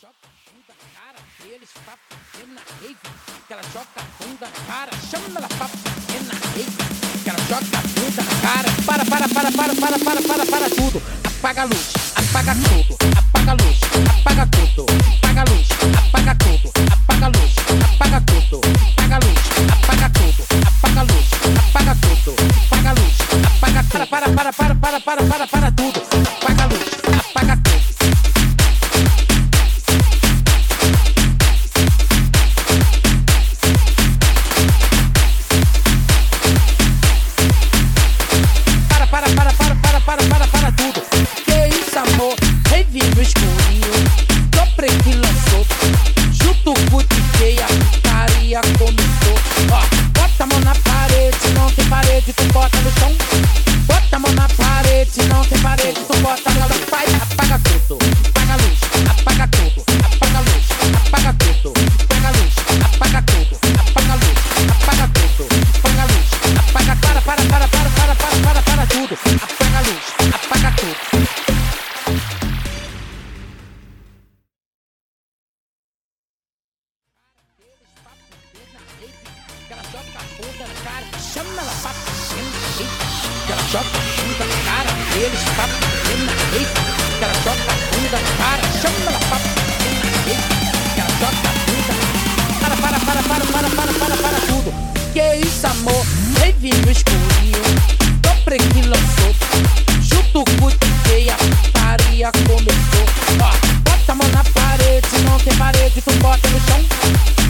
joga bunda na cara deles pra fuder na rave. Que ela joga bunda na cara, chama ela pra fuder na rave. Que ela joga bunda na cara. Para, para, para, para, para, para, para, para tudo. Apaga a luz, apaga tudo. Apaga a luz, apaga tudo. Apaga a luz, apaga tudo. Apaga a luz, apaga tudo. Apaga a luz, apaga tudo. Apaga a luz, apaga tudo. Apaga a luz, apaga tudo. Para, para, para, para, para, para, para, para tudo. Se não tem parede, tu bota chão. Vai, apaga tudo. Apaga apaga tudo. Apaga a luz, apaga tudo. Apaga apaga tudo. Apaga tudo. Apaga. Para, para, para, para, para, para, para, para tudo. Apaga tudo. Ela joga a bunda na cara, ela pra fuder na rave. Que ela joga a bunda na cara deles pra fuder na rave. Que ela joga a bunda na cara, chama ela pra fuder na rave. Que ela joga a bunda para, para, para, para, para, para, para, para tudo. Que isso, amor? Revive o escurinho. Tô e lançou. Junto com o DJ, a começou. Ó, bota a mão na parede, não tem parede, tu bota no chão.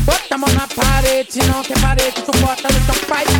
Bota a mão na parede, não tem parede, tu bota no chão.